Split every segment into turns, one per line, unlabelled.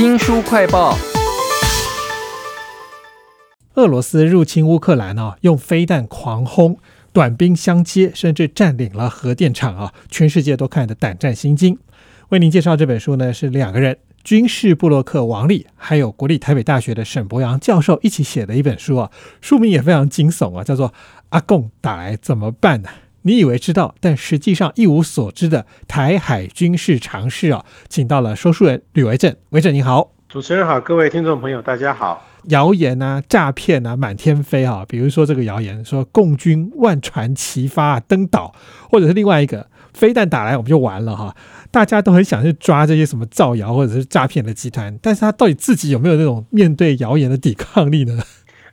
新书快报：
俄罗斯入侵乌克兰啊，用飞弹狂轰，短兵相接，甚至占领了核电厂啊，全世界都看得胆战心惊。为您介绍这本书呢，是两个人，军事布洛克王力，还有国立台北大学的沈博阳教授一起写的一本书啊，书名也非常惊悚啊，叫做《阿贡打来怎么办》呢？你以为知道，但实际上一无所知的台海军事常识啊，请到了说书人吕维正，维正你好，
主持人好，各位听众朋友大家好。
谣言啊，诈骗啊，满天飞啊，比如说这个谣言说共军万船齐发登岛，或者是另外一个飞弹打来我们就完了哈，大家都很想去抓这些什么造谣或者是诈骗的集团，但是他到底自己有没有那种面对谣言的抵抗力呢？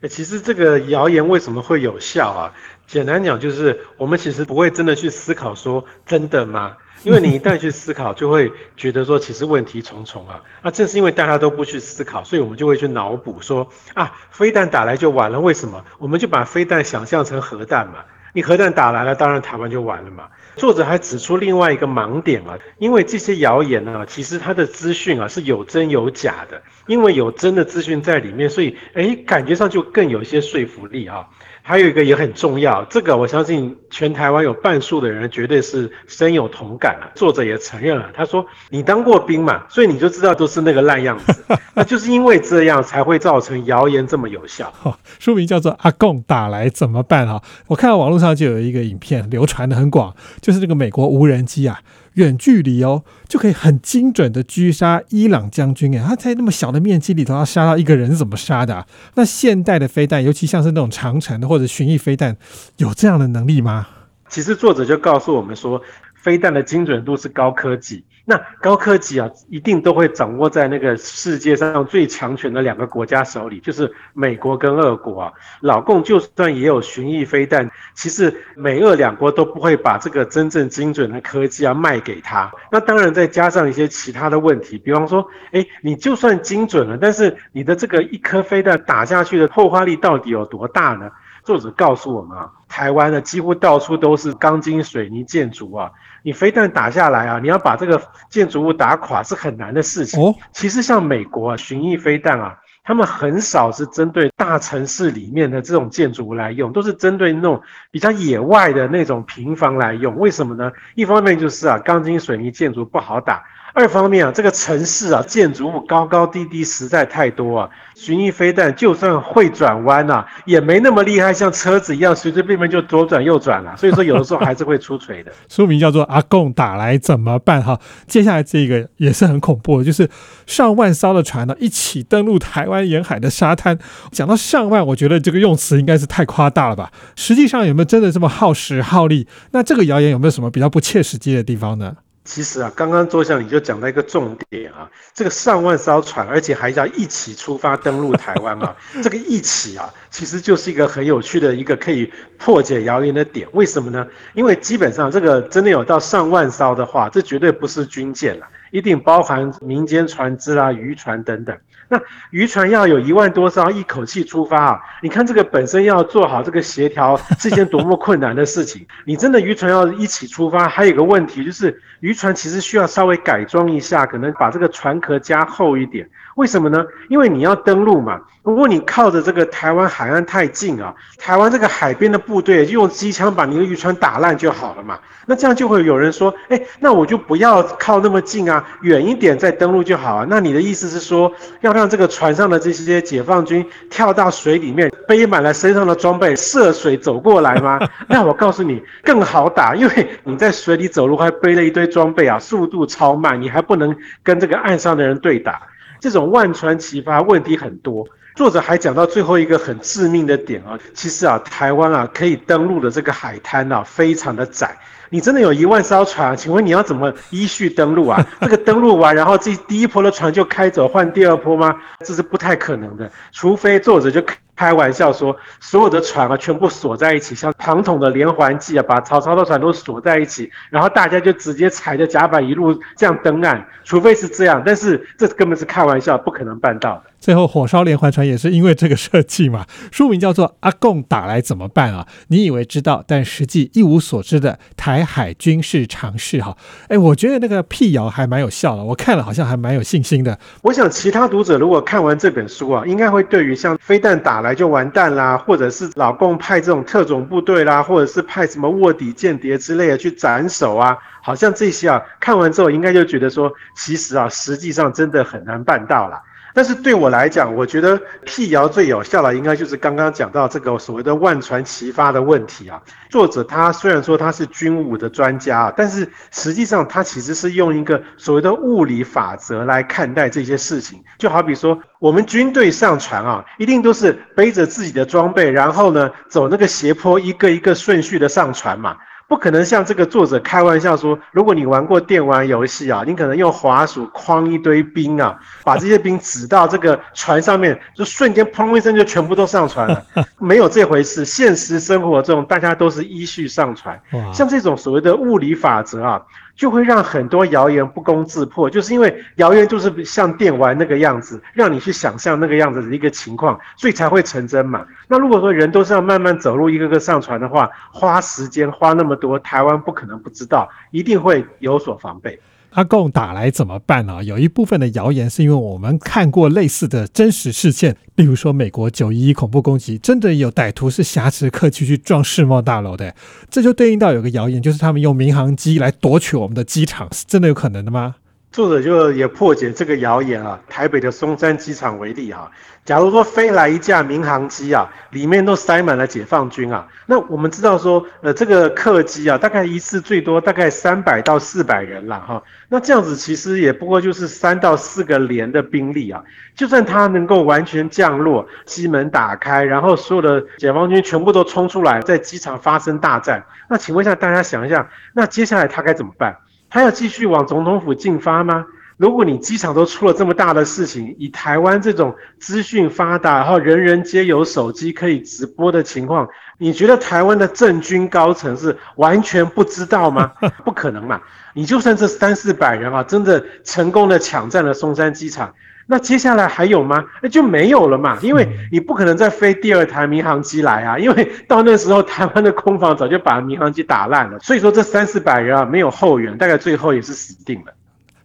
其实这个谣言为什么会有效啊？简单讲就是我们其实不会真的去思考说真的吗？因为你一旦去思考，就会觉得说其实问题重重啊。那正是因为大家都不去思考，所以我们就会去脑补说啊，飞弹打来就完了。为什么？我们就把飞弹想象成核弹嘛。你核弹打来了，当然台湾就完了嘛。作者还指出另外一个盲点啊，因为这些谣言呢，其实它的资讯啊是有真有假的，因为有真的资讯在里面，所以哎，感觉上就更有一些说服力啊。还有一个也很重要，这个我相信全台湾有半数的人绝对是深有同感了。作者也承认了，他说：“你当过兵嘛，所以你就知道都是那个烂样子。那就是因为这样才会造成谣言这么有效。”
书名叫做《阿贡打来怎么办》哈，我看到网络上就有一个影片流传的很广，就是这个美国无人机啊。远距离哦，就可以很精准的狙杀伊朗将军哎，他在那么小的面积里头要杀到一个人是怎么杀的？那现代的飞弹，尤其像是那种长城的或者巡弋飞弹，有这样的能力吗？
其实作者就告诉我们说。飞弹的精准度是高科技，那高科技啊，一定都会掌握在那个世界上最强权的两个国家手里，就是美国跟俄国啊。老共就算也有巡弋飞弹，其实美俄两国都不会把这个真正精准的科技啊卖给他。那当然再加上一些其他的问题，比方说，哎，你就算精准了，但是你的这个一颗飞弹打下去的破坏力到底有多大呢？作者告诉我们啊，台湾呢几乎到处都是钢筋水泥建筑啊，你飞弹打下来啊，你要把这个建筑物打垮是很难的事情。哦，其实像美国啊，巡弋飞弹啊，他们很少是针对大城市里面的这种建筑物来用，都是针对那种比较野外的那种平房来用。为什么呢？一方面就是啊，钢筋水泥建筑不好打。二方面啊，这个城市啊，建筑物高高低低实在太多啊。巡弋飞弹就算会转弯呐，也没那么厉害，像车子一样随随便便就左转右转了。所以说，有的时候还是会出锤的。
书名叫做《阿贡打来怎么办》哈，接下来这个也是很恐怖的，就是上万艘的船呢一起登陆台湾沿海的沙滩。讲到上万，我觉得这个用词应该是太夸大了吧？实际上有没有真的这么耗时耗力？那这个谣言有没有什么比较不切实际的地方呢？
其实啊，刚刚周翔你就讲到一个重点啊，这个上万艘船，而且还要一起出发登陆台湾啊，这个一起啊，其实就是一个很有趣的一个可以破解谣言的点。为什么呢？因为基本上这个真的有到上万艘的话，这绝对不是军舰了，一定包含民间船只啊、渔船等等。那渔船要有一万多艘一口气出发啊！你看这个本身要做好这个协调是件多么困难的事情。你真的渔船要一起出发，还有个问题就是渔船其实需要稍微改装一下，可能把这个船壳加厚一点。为什么呢？因为你要登陆嘛。如果你靠着这个台湾海岸太近啊，台湾这个海边的部队就用机枪把你的渔船打烂就好了嘛。那这样就会有人说，哎，那我就不要靠那么近啊，远一点再登陆就好啊。那你的意思是说，要让这个船上的这些解放军跳到水里面，背满了身上的装备，涉水走过来吗？那我告诉你，更好打，因为你在水里走路还背了一堆装备啊，速度超慢，你还不能跟这个岸上的人对打。这种万船齐发问题很多，作者还讲到最后一个很致命的点啊，其实啊，台湾啊可以登陆的这个海滩啊非常的窄，你真的有一万艘船，请问你要怎么依序登陆啊？这个登陆完，然后这第一波的船就开走换第二波吗？这是不太可能的，除非作者就开玩笑说，所有的船啊全部锁在一起，像庞统的连环计啊，把曹操的船都锁在一起，然后大家就直接踩着甲板一路这样登岸，除非是这样，但是这根本是开玩笑，不可能办到的。
最后，火烧连环船也是因为这个设计嘛。书名叫做《阿贡打来怎么办》啊？你以为知道，但实际一无所知的台海军事常识哈。哎，我觉得那个辟谣还蛮有效的，我看了好像还蛮有信心的。
我想其他读者如果看完这本书啊，应该会对于像飞弹打来就完蛋啦，或者是老共派这种特种部队啦，或者是派什么卧底间谍之类的去斩首啊，好像这些啊，看完之后应该就觉得说，其实啊，实际上真的很难办到了。但是对我来讲，我觉得辟谣最有效的，应该就是刚刚讲到这个所谓的万船齐发的问题啊。作者他虽然说他是军武的专家啊，但是实际上他其实是用一个所谓的物理法则来看待这些事情。就好比说，我们军队上船啊，一定都是背着自己的装备，然后呢走那个斜坡，一个一个顺序的上船嘛。不可能像这个作者开玩笑说，如果你玩过电玩游戏啊，你可能用滑鼠框一堆兵啊，把这些兵指到这个船上面，就瞬间砰一声就全部都上船了。没有这回事，现实生活中大家都是依序上船。像这种所谓的物理法则啊。就会让很多谣言不攻自破，就是因为谣言就是像电玩那个样子，让你去想象那个样子的一个情况，所以才会成真嘛。那如果说人都是要慢慢走路，一个个上船的话，花时间花那么多，台湾不可能不知道，一定会有所防备。
阿贡打来怎么办呢？有一部分的谣言是因为我们看过类似的真实事件，例如说美国九一一恐怖攻击，真的有歹徒是挟持客机去撞世贸大楼的，这就对应到有个谣言，就是他们用民航机来夺取我们的机场，是真的有可能的吗？
作者就也破解这个谣言啊，台北的松山机场为例哈，假如说飞来一架民航机啊，里面都塞满了解放军啊，那我们知道说，呃，这个客机啊，大概一次最多大概三百到四百人了哈，那这样子其实也不过就是三到四个连的兵力啊，就算它能够完全降落，机门打开，然后所有的解放军全部都冲出来，在机场发生大战，那请问一下大家想一下，那接下来他该怎么办？他要继续往总统府进发吗？如果你机场都出了这么大的事情，以台湾这种资讯发达，然后人人皆有手机可以直播的情况，你觉得台湾的政军高层是完全不知道吗？不可能嘛！你就算这三四百人啊，真的成功的抢占了松山机场。那接下来还有吗？那就没有了嘛，因为你不可能再飞第二台民航机来啊，因为到那时候台湾的空防早就把民航机打烂了，所以说这三四百人啊没有后援，大概最后也是死定了。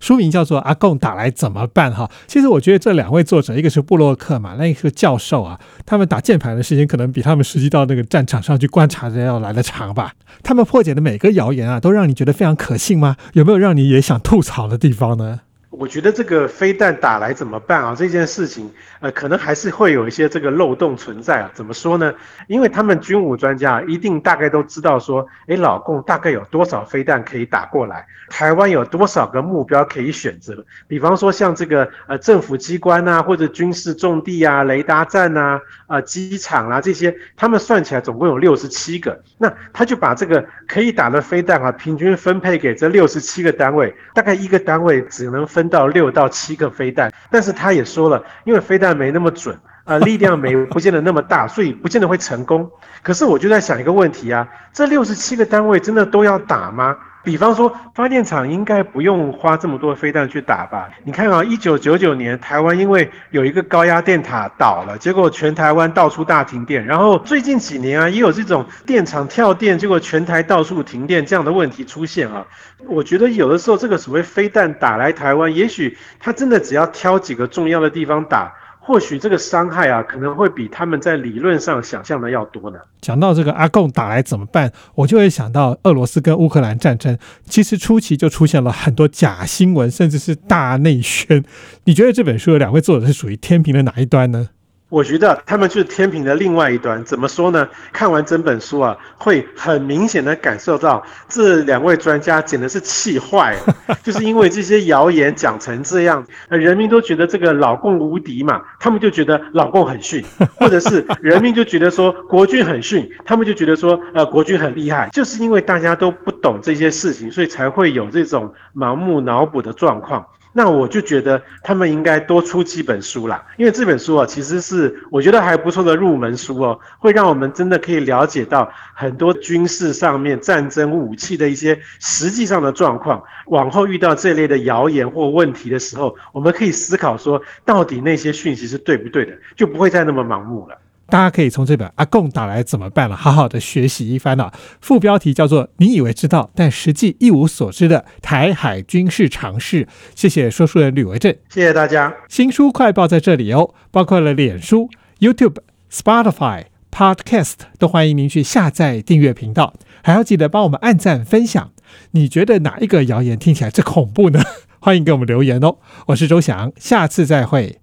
书名叫做《阿贡打来怎么办》哈，其实我觉得这两位作者，一个是布洛克嘛，那一个是教授啊，他们打键盘的时间可能比他们实际到那个战场上去观察的要来的长吧。他们破解的每个谣言啊，都让你觉得非常可信吗？有没有让你也想吐槽的地方呢？
我觉得这个飞弹打来怎么办啊？这件事情，呃，可能还是会有一些这个漏洞存在啊。怎么说呢？因为他们军武专家一定大概都知道说，诶，老共大概有多少飞弹可以打过来，台湾有多少个目标可以选择。比方说像这个呃政府机关啊，或者军事重地啊、雷达站啊、啊机场啊这些，他们算起来总共有六十七个。那他就把这个可以打的飞弹啊，平均分配给这六十七个单位，大概一个单位只能分。到六到七个飞弹，但是他也说了，因为飞弹没那么准，啊，力量没不见得那么大，所以不见得会成功。可是我就在想一个问题啊，这六十七个单位真的都要打吗？比方说，发电厂应该不用花这么多飞弹去打吧？你看啊，一九九九年台湾因为有一个高压电塔倒了，结果全台湾到处大停电。然后最近几年啊，也有这种电厂跳电，结果全台到处停电这样的问题出现啊。我觉得有的时候这个所谓飞弹打来台湾，也许它真的只要挑几个重要的地方打。或许这个伤害啊，可能会比他们在理论上想象的要多呢。
讲到这个阿贡打来怎么办，我就会想到俄罗斯跟乌克兰战争，其实初期就出现了很多假新闻，甚至是大内宣。你觉得这本书的两位作者是属于天平的哪一端呢？
我觉得他们就是天平的另外一端。怎么说呢？看完整本书啊，会很明显的感受到这两位专家简直是气坏了。就是因为这些谣言讲成这样，人民都觉得这个老共无敌嘛，他们就觉得老共很逊；或者是人民就觉得说国军很逊，他们就觉得说呃国军很厉害。就是因为大家都不懂这些事情，所以才会有这种盲目脑补的状况。那我就觉得他们应该多出几本书啦，因为这本书啊，其实是我觉得还不错的入门书哦，会让我们真的可以了解到很多军事上面战争武器的一些实际上的状况。往后遇到这类的谣言或问题的时候，我们可以思考说，到底那些讯息是对不对的，就不会再那么盲目了。
大家可以从这本《阿贡打来怎么办》了，好好的学习一番了。副标题叫做“你以为知道，但实际一无所知的台海军事常识”。谢谢说书人吕维正，
谢谢大家。
新书快报在这里哦，包括了脸书、YouTube、Spotify、Podcast，都欢迎您去下载订阅频道，还要记得帮我们按赞分享。你觉得哪一个谣言听起来最恐怖呢？欢迎给我们留言哦。我是周翔，下次再会。